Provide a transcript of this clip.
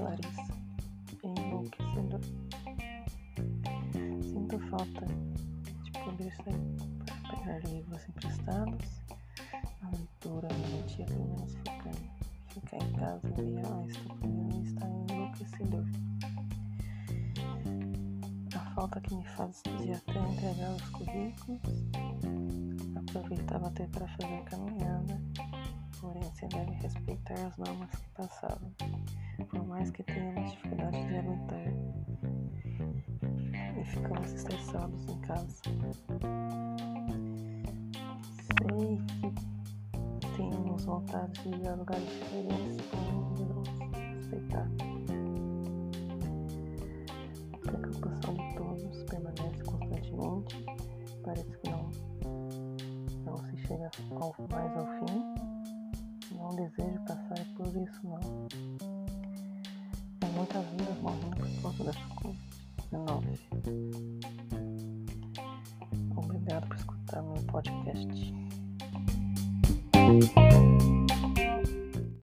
Larissa, é, enlouquecedor. Sinto falta de poder sair para pegar livros emprestados, a leitura garantia pelo menos ficando. Ficar em casa e ler a estupidez está enlouquecedor. A falta que me faz de até entregar os currículos, aproveitava até para fazer caminhada deve respeitar as normas que passaram, por mais que tenhamos dificuldade de aguentar e ficamos estressados em casa. Sei que temos vontade de ir a lugares diferentes para respeitar. A preocupação de todos permanece constantemente. Parece que não, não se chega ao, mais ao fim desejo passar por isso, não. É Há muitas vidas morrendo por causa dessa Covid-19. Obrigado por escutar meu podcast.